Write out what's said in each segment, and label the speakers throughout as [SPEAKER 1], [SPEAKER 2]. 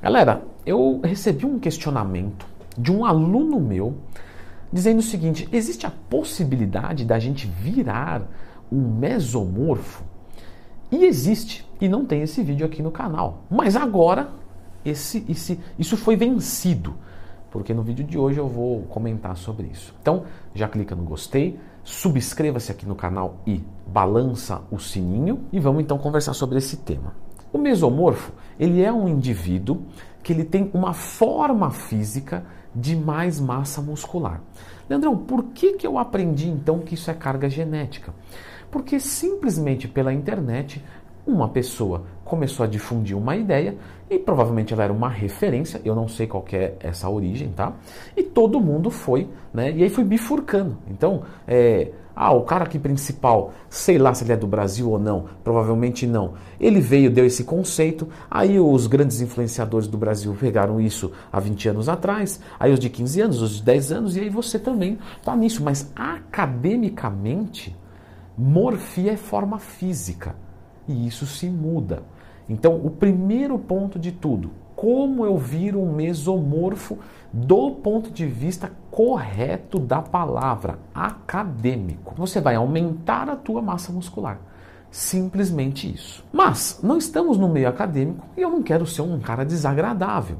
[SPEAKER 1] Galera, eu recebi um questionamento de um aluno meu dizendo o seguinte: existe a possibilidade da gente virar um mesomorfo? E existe, e não tem esse vídeo aqui no canal. Mas agora esse, esse, isso foi vencido, porque no vídeo de hoje eu vou comentar sobre isso. Então, já clica no gostei, subscreva-se aqui no canal e balança o sininho e vamos então conversar sobre esse tema. O mesomorfo, ele é um indivíduo que ele tem uma forma física de mais massa muscular. Leandrão, por que, que eu aprendi então que isso é carga genética? Porque simplesmente pela internet uma pessoa começou a difundir uma ideia e provavelmente ela era uma referência, eu não sei qual é essa origem, tá? E todo mundo foi, né? E aí foi bifurcando. Então, é, ah, o cara aqui principal, sei lá se ele é do Brasil ou não, provavelmente não. Ele veio, deu esse conceito, aí os grandes influenciadores do Brasil pegaram isso há 20 anos atrás, aí os de 15 anos, os de 10 anos, e aí você também tá nisso. Mas academicamente, morfia é forma física e isso se muda. Então, o primeiro ponto de tudo, como eu viro um mesomorfo do ponto de vista correto da palavra, acadêmico. Você vai aumentar a tua massa muscular. Simplesmente isso. Mas não estamos no meio acadêmico e eu não quero ser um cara desagradável.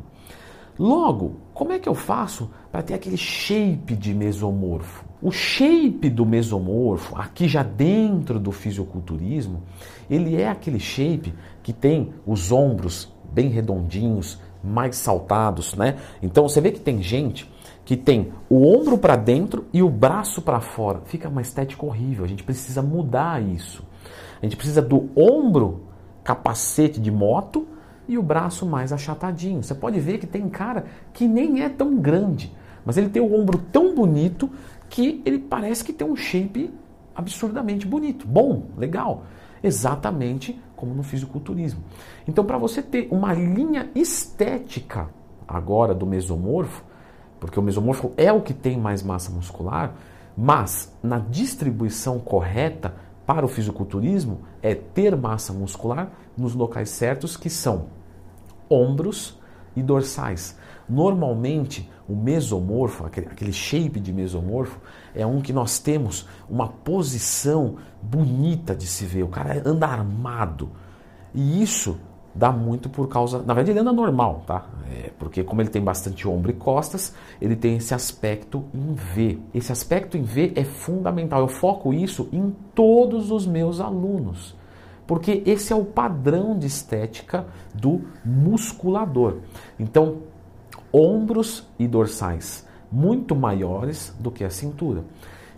[SPEAKER 1] Logo, como é que eu faço para ter aquele shape de mesomorfo? O shape do mesomorfo, aqui já dentro do fisiculturismo, ele é aquele shape que tem os ombros bem redondinhos, mais saltados, né? Então você vê que tem gente que tem o ombro para dentro e o braço para fora. Fica uma estética horrível. A gente precisa mudar isso. A gente precisa do ombro capacete de moto e o braço mais achatadinho. Você pode ver que tem cara que nem é tão grande, mas ele tem o ombro tão bonito que ele parece que tem um shape absurdamente bonito, bom, legal. Exatamente como no fisiculturismo. Então, para você ter uma linha estética agora do mesomorfo, porque o mesomorfo é o que tem mais massa muscular, mas na distribuição correta para o fisiculturismo é ter massa muscular nos locais certos que são ombros e dorsais. Normalmente, o mesomorfo, aquele shape de mesomorfo, é um que nós temos uma posição bonita de se ver. O cara anda armado. E isso dá muito por causa. Na verdade, ele anda normal, tá? É, porque, como ele tem bastante ombro e costas, ele tem esse aspecto em V. Esse aspecto em V é fundamental. Eu foco isso em todos os meus alunos. Porque esse é o padrão de estética do musculador. Então, ombros e dorsais muito maiores do que a cintura.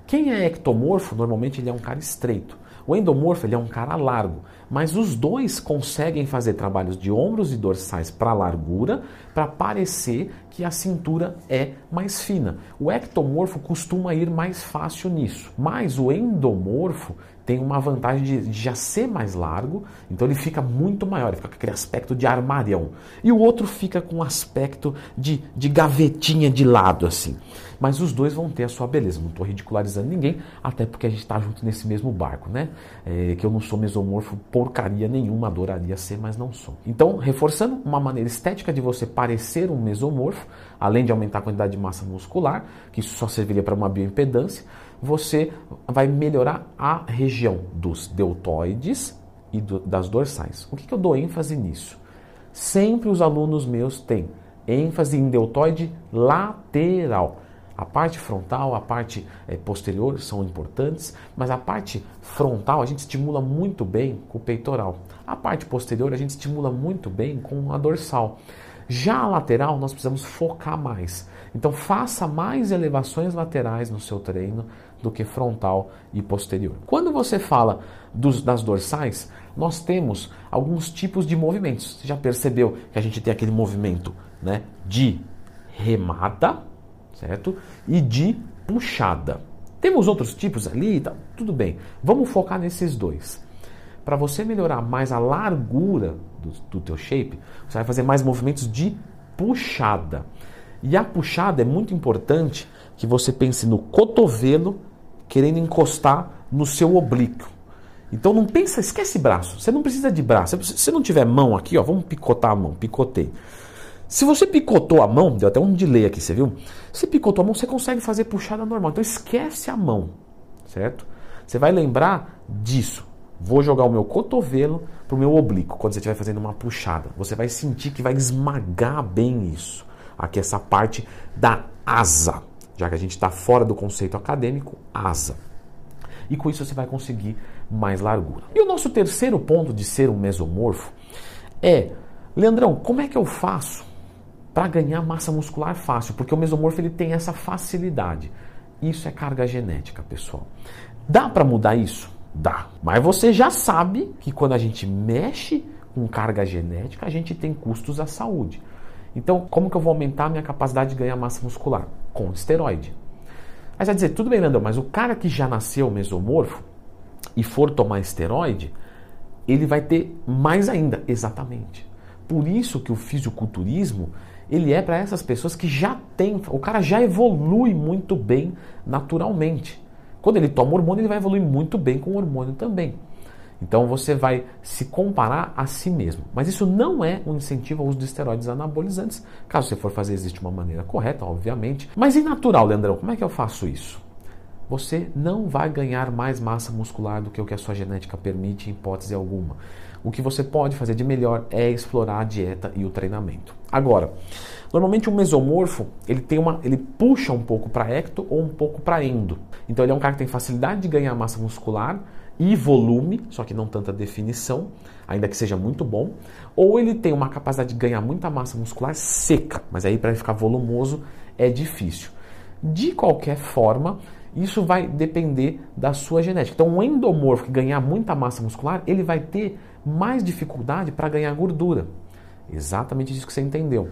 [SPEAKER 1] Quem é ectomorfo, normalmente ele é um cara estreito. O endomorfo ele é um cara largo, mas os dois conseguem fazer trabalhos de ombros e dorsais para largura, para parecer que a cintura é mais fina. O ectomorfo costuma ir mais fácil nisso, mas o endomorfo tem uma vantagem de, já ser mais largo, então ele fica muito maior, fica com aquele aspecto de armarião. E o outro fica com aspecto de, de gavetinha de lado, assim. Mas os dois vão ter a sua beleza. Não estou ridicularizando ninguém, até porque a gente está junto nesse mesmo barco, né? É, que eu não sou mesomorfo porcaria nenhuma, adoraria ser, mas não sou. Então, reforçando, uma maneira estética de você parecer um mesomorfo, além de aumentar a quantidade de massa muscular, que isso só serviria para uma bioimpedância, você vai melhorar a região dos deltoides e do, das dorsais. O que, que eu dou ênfase nisso? Sempre os alunos meus têm ênfase em deltoide lateral. A parte frontal, a parte é, posterior são importantes, mas a parte frontal a gente estimula muito bem com o peitoral. A parte posterior a gente estimula muito bem com a dorsal. Já a lateral nós precisamos focar mais. Então faça mais elevações laterais no seu treino do que frontal e posterior. Quando você fala dos, das dorsais, nós temos alguns tipos de movimentos. Você já percebeu que a gente tem aquele movimento né, de remada, certo? E de puxada. Temos outros tipos ali, tá, tudo bem. Vamos focar nesses dois. Para você melhorar mais a largura do, do teu shape, você vai fazer mais movimentos de puxada. E a puxada é muito importante que você pense no cotovelo querendo encostar no seu oblíquo. Então não pensa, esquece braço. Você não precisa de braço. Se você não tiver mão aqui, ó, vamos picotar a mão, picotei. Se você picotou a mão, deu até um delay aqui, você viu? Se picotou a mão, você consegue fazer puxada normal. Então esquece a mão, certo? Você vai lembrar disso. Vou jogar o meu cotovelo para o meu oblíquo quando você estiver fazendo uma puxada. Você vai sentir que vai esmagar bem isso. Aqui essa parte da asa, já que a gente está fora do conceito acadêmico, asa. E com isso você vai conseguir mais largura. E o nosso terceiro ponto de ser um mesomorfo é, Leandrão, como é que eu faço para ganhar massa muscular fácil? Porque o mesomorfo ele tem essa facilidade. Isso é carga genética, pessoal. Dá para mudar isso? Dá. Mas você já sabe que quando a gente mexe com carga genética, a gente tem custos à saúde. Então, como que eu vou aumentar a minha capacidade de ganhar massa muscular? Com esteroide. Aí você vai dizer, tudo bem, Leandro, mas o cara que já nasceu mesomorfo e for tomar esteroide, ele vai ter mais ainda. Exatamente. Por isso que o fisiculturismo, ele é para essas pessoas que já têm, o cara já evolui muito bem naturalmente. Quando ele toma hormônio, ele vai evoluir muito bem com o hormônio também. Então você vai se comparar a si mesmo. Mas isso não é um incentivo ao uso de esteroides anabolizantes. Caso você for fazer, existe uma maneira correta, obviamente. Mas e natural, Leandrão? Como é que eu faço isso? Você não vai ganhar mais massa muscular do que o que a sua genética permite, em hipótese alguma. O que você pode fazer de melhor é explorar a dieta e o treinamento. Agora, normalmente um mesomorfo ele tem uma, ele puxa um pouco para ecto ou um pouco para endo. Então ele é um cara que tem facilidade de ganhar massa muscular e volume, só que não tanta definição, ainda que seja muito bom, ou ele tem uma capacidade de ganhar muita massa muscular seca, mas aí para ficar volumoso é difícil. De qualquer forma, isso vai depender da sua genética. Então, um endomorfo que ganhar muita massa muscular, ele vai ter mais dificuldade para ganhar gordura. Exatamente isso que você entendeu.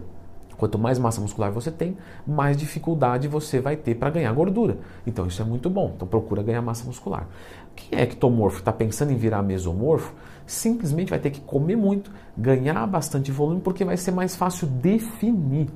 [SPEAKER 1] Quanto mais massa muscular você tem, mais dificuldade você vai ter para ganhar gordura. Então isso é muito bom. Então procura ganhar massa muscular. Quem é ectomorfo, está pensando em virar mesomorfo, simplesmente vai ter que comer muito, ganhar bastante volume, porque vai ser mais fácil definir.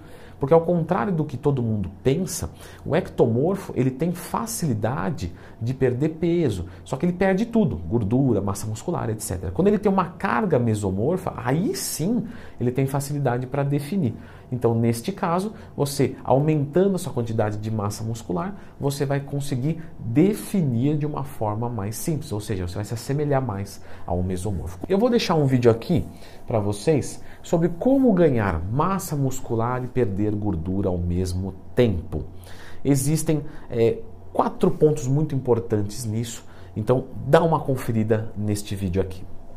[SPEAKER 1] Porque ao contrário do que todo mundo pensa, o ectomorfo ele tem facilidade de perder peso, só que ele perde tudo, gordura, massa muscular, etc. Quando ele tem uma carga mesomorfa, aí sim ele tem facilidade para definir. Então, neste caso, você aumentando a sua quantidade de massa muscular, você vai conseguir definir de uma forma mais simples, ou seja, você vai se assemelhar mais ao mesomorfo. Eu vou deixar um vídeo aqui para vocês sobre como ganhar massa muscular e perder gordura ao mesmo tempo. Existem é, quatro pontos muito importantes nisso, então dá uma conferida neste vídeo aqui.